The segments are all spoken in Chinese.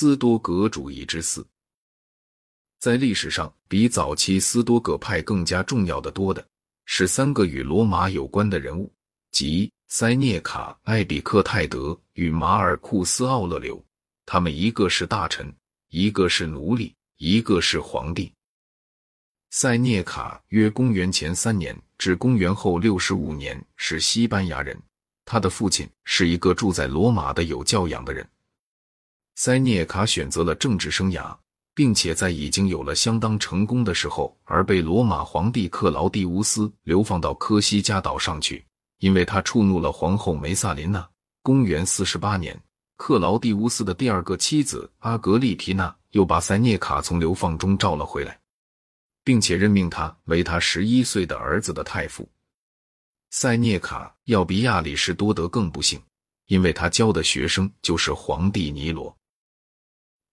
斯多葛主义之四，在历史上比早期斯多葛派更加重要的多的是三个与罗马有关的人物，即塞涅卡、艾比克泰德与马尔库斯·奥勒留。他们一个是大臣，一个是奴隶，一个是皇帝。塞涅卡约公元前三年至公元后六十五年是西班牙人，他的父亲是一个住在罗马的有教养的人。塞涅卡选择了政治生涯，并且在已经有了相当成功的时候，而被罗马皇帝克劳蒂乌斯流放到科西嘉岛上去，因为他触怒了皇后梅萨琳娜。公元四十八年，克劳蒂乌斯的第二个妻子阿格丽缇娜又把塞涅卡从流放中召了回来，并且任命他为他十一岁的儿子的太傅。塞涅卡要比亚里士多德更不幸，因为他教的学生就是皇帝尼罗。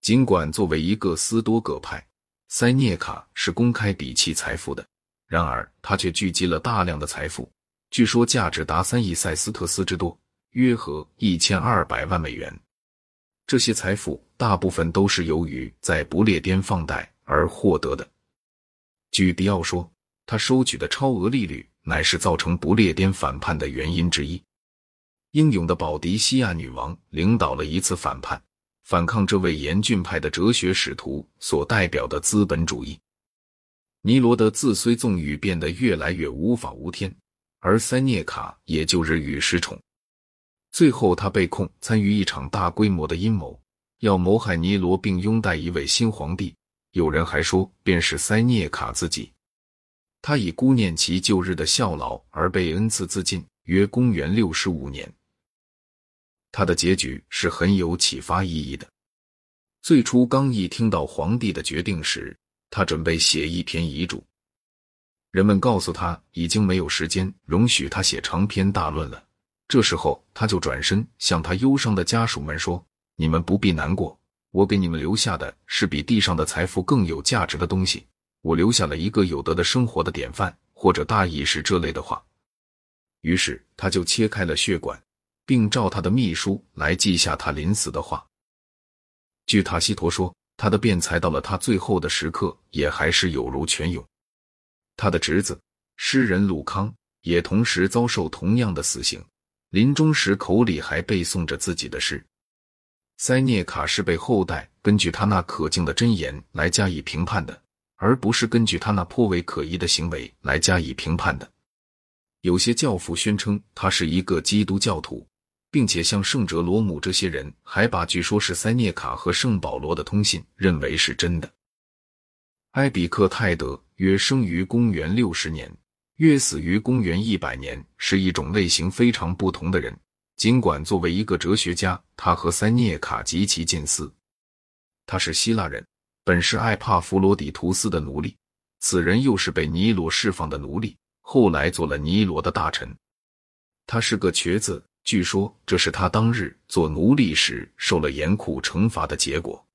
尽管作为一个斯多葛派，塞涅卡是公开鄙弃财富的，然而他却聚集了大量的财富，据说价值达三亿塞斯特斯之多，约合一千二百万美元。这些财富大部分都是由于在不列颠放贷而获得的。据迪奥说，他收取的超额利率乃是造成不列颠反叛的原因之一。英勇的保迪西亚女王领导了一次反叛。反抗这位严峻派的哲学使徒所代表的资本主义。尼罗的自虽纵欲变得越来越无法无天，而塞涅卡也就日与失宠。最后，他被控参与一场大规模的阴谋，要谋害尼罗并拥戴一位新皇帝。有人还说，便是塞涅卡自己。他以孤念其旧日的效劳而被恩赐自尽，约公元六十五年。他的结局是很有启发意义的。最初刚一听到皇帝的决定时，他准备写一篇遗嘱。人们告诉他已经没有时间容许他写长篇大论了。这时候，他就转身向他忧伤的家属们说：“你们不必难过，我给你们留下的是比地上的财富更有价值的东西。我留下了一个有德的生活的典范，或者大意是这类的话。”于是，他就切开了血管。并照他的秘书来记下他临死的话。据塔西佗说，他的辩才到了他最后的时刻，也还是有如泉涌。他的侄子诗人鲁康也同时遭受同样的死刑，临终时口里还背诵着自己的诗。塞涅卡是被后代根据他那可敬的箴言来加以评判的，而不是根据他那颇为可疑的行为来加以评判的。有些教父宣称他是一个基督教徒。并且像圣哲罗姆这些人，还把据说是塞涅卡和圣保罗的通信认为是真的。埃比克泰德约生于公元六十年，约死于公元一百年，是一种类型非常不同的人。尽管作为一个哲学家，他和塞涅卡极其近似。他是希腊人，本是艾帕弗罗底图斯的奴隶，此人又是被尼罗释放的奴隶，后来做了尼罗的大臣。他是个瘸子。据说这是他当日做奴隶时受了严酷惩罚的结果。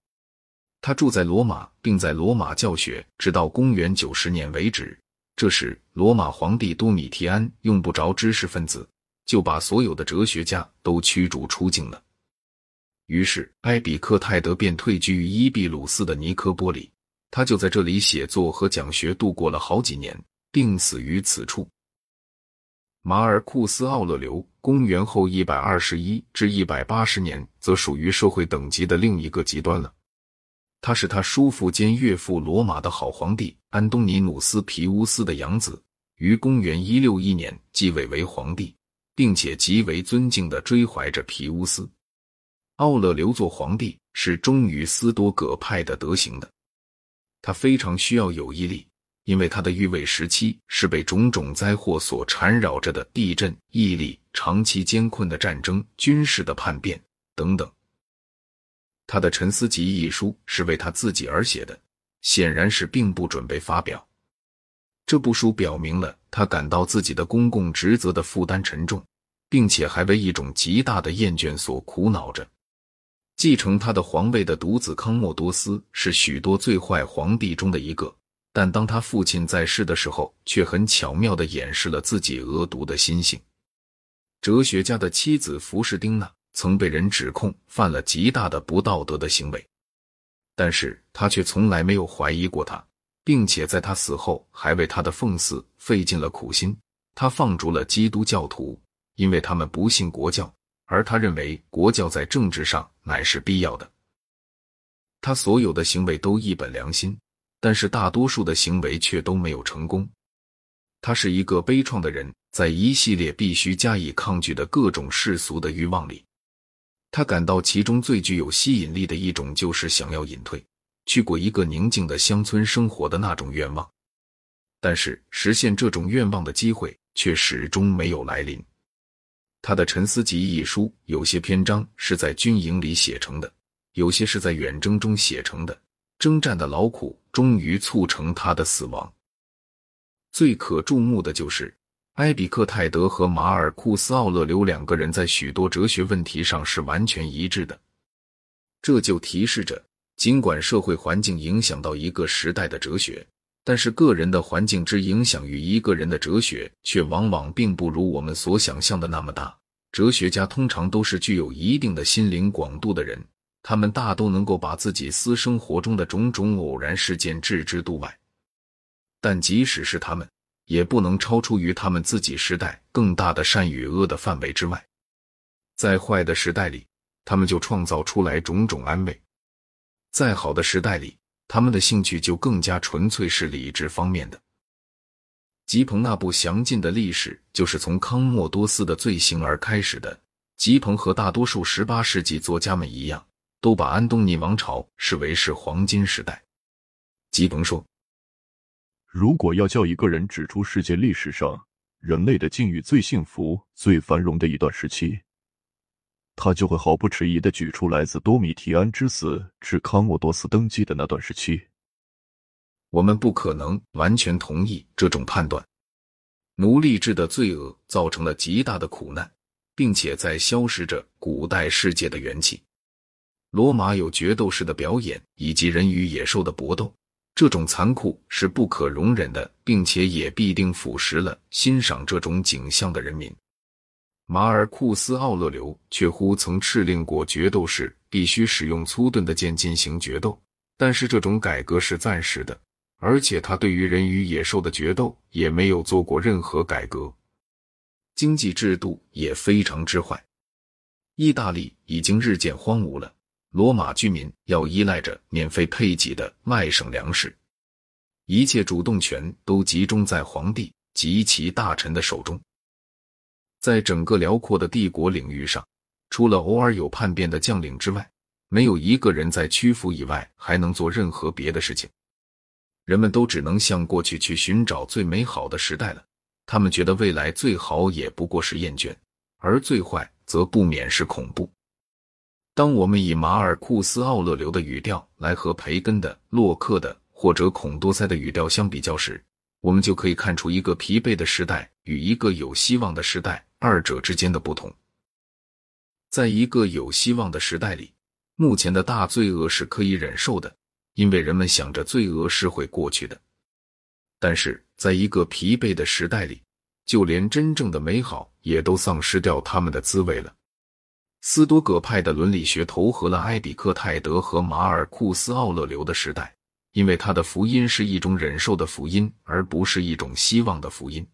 他住在罗马，并在罗马教学，直到公元九十年为止。这时，罗马皇帝多米提安用不着知识分子，就把所有的哲学家都驱逐出境了。于是，埃比克泰德便退居于伊庇鲁斯的尼科波里，他就在这里写作和讲学，度过了好几年，并死于此处。马尔库斯·奥勒留，公元后一百二十一至一百八十年，则属于社会等级的另一个极端了。他是他叔父兼岳父罗马的好皇帝安东尼努斯·皮乌斯的养子，于公元一六一年继位为皇帝，并且极为尊敬的追怀着皮乌斯。奥勒留做皇帝是忠于斯多葛派的德行的，他非常需要有毅力。因为他的预位时期是被种种灾祸所缠绕着的地震、毅力、长期艰困的战争、军事的叛变等等。他的《沉思集》一书是为他自己而写的，显然是并不准备发表。这部书表明了他感到自己的公共职责的负担沉重，并且还为一种极大的厌倦所苦恼着。继承他的皇位的独子康莫多斯是许多最坏皇帝中的一个。但当他父亲在世的时候，却很巧妙地掩饰了自己恶毒的心性。哲学家的妻子福士丁娜曾被人指控犯了极大的不道德的行为。但是他却从来没有怀疑过他，并且在他死后还为他的奉祀费尽了苦心。他放逐了基督教徒，因为他们不信国教，而他认为国教在政治上乃是必要的。他所有的行为都一本良心，但是大多数的行为却都没有成功。他是一个悲怆的人，在一系列必须加以抗拒的各种世俗的欲望里，他感到其中最具有吸引力的一种，就是想要隐退，去过一个宁静的乡村生活的那种愿望。但是实现这种愿望的机会却始终没有来临。他的《沉思集》一书，有些篇章是在军营里写成的。有些是在远征中写成的，征战的劳苦终于促成他的死亡。最可注目的就是埃比克泰德和马尔库斯·奥勒留两个人在许多哲学问题上是完全一致的，这就提示着，尽管社会环境影响到一个时代的哲学，但是个人的环境之影响于一个人的哲学却往往并不如我们所想象的那么大。哲学家通常都是具有一定的心灵广度的人。他们大都能够把自己私生活中的种种偶然事件置之度外，但即使是他们，也不能超出于他们自己时代更大的善与恶的范围之外。在坏的时代里，他们就创造出来种种安慰；在好的时代里，他们的兴趣就更加纯粹是理智方面的。吉鹏那部详尽的历史，就是从康莫多斯的罪行而开始的。吉鹏和大多数十八世纪作家们一样。都把安东尼王朝视为是黄金时代。吉彭说：“如果要叫一个人指出世界历史上人类的境遇最幸福、最繁荣的一段时期，他就会毫不迟疑的举出来自多米提安之死至康沃多斯登基的那段时期。我们不可能完全同意这种判断。奴隶制的罪恶造成了极大的苦难，并且在消失着古代世界的元气。”罗马有决斗士的表演，以及人与野兽的搏斗，这种残酷是不可容忍的，并且也必定腐蚀了欣赏这种景象的人民。马尔库斯·奥勒留却乎曾敕令过决斗士必须使用粗钝的剑进行决斗，但是这种改革是暂时的，而且他对于人与野兽的决斗也没有做过任何改革。经济制度也非常之坏，意大利已经日渐荒芜了。罗马居民要依赖着免费配给的外省粮食，一切主动权都集中在皇帝及其大臣的手中。在整个辽阔的帝国领域上，除了偶尔有叛变的将领之外，没有一个人在屈服以外还能做任何别的事情。人们都只能向过去去寻找最美好的时代了。他们觉得未来最好也不过是厌倦，而最坏则不免是恐怖。当我们以马尔库斯·奥勒留的语调来和培根的、洛克的或者孔多塞的语调相比较时，我们就可以看出一个疲惫的时代与一个有希望的时代二者之间的不同。在一个有希望的时代里，目前的大罪恶是可以忍受的，因为人们想着罪恶是会过去的；但是在一个疲惫的时代里，就连真正的美好也都丧失掉他们的滋味了。斯多葛派的伦理学投合了埃比克泰德和马尔库斯·奥勒留的时代，因为他的福音是一种忍受的福音，而不是一种希望的福音。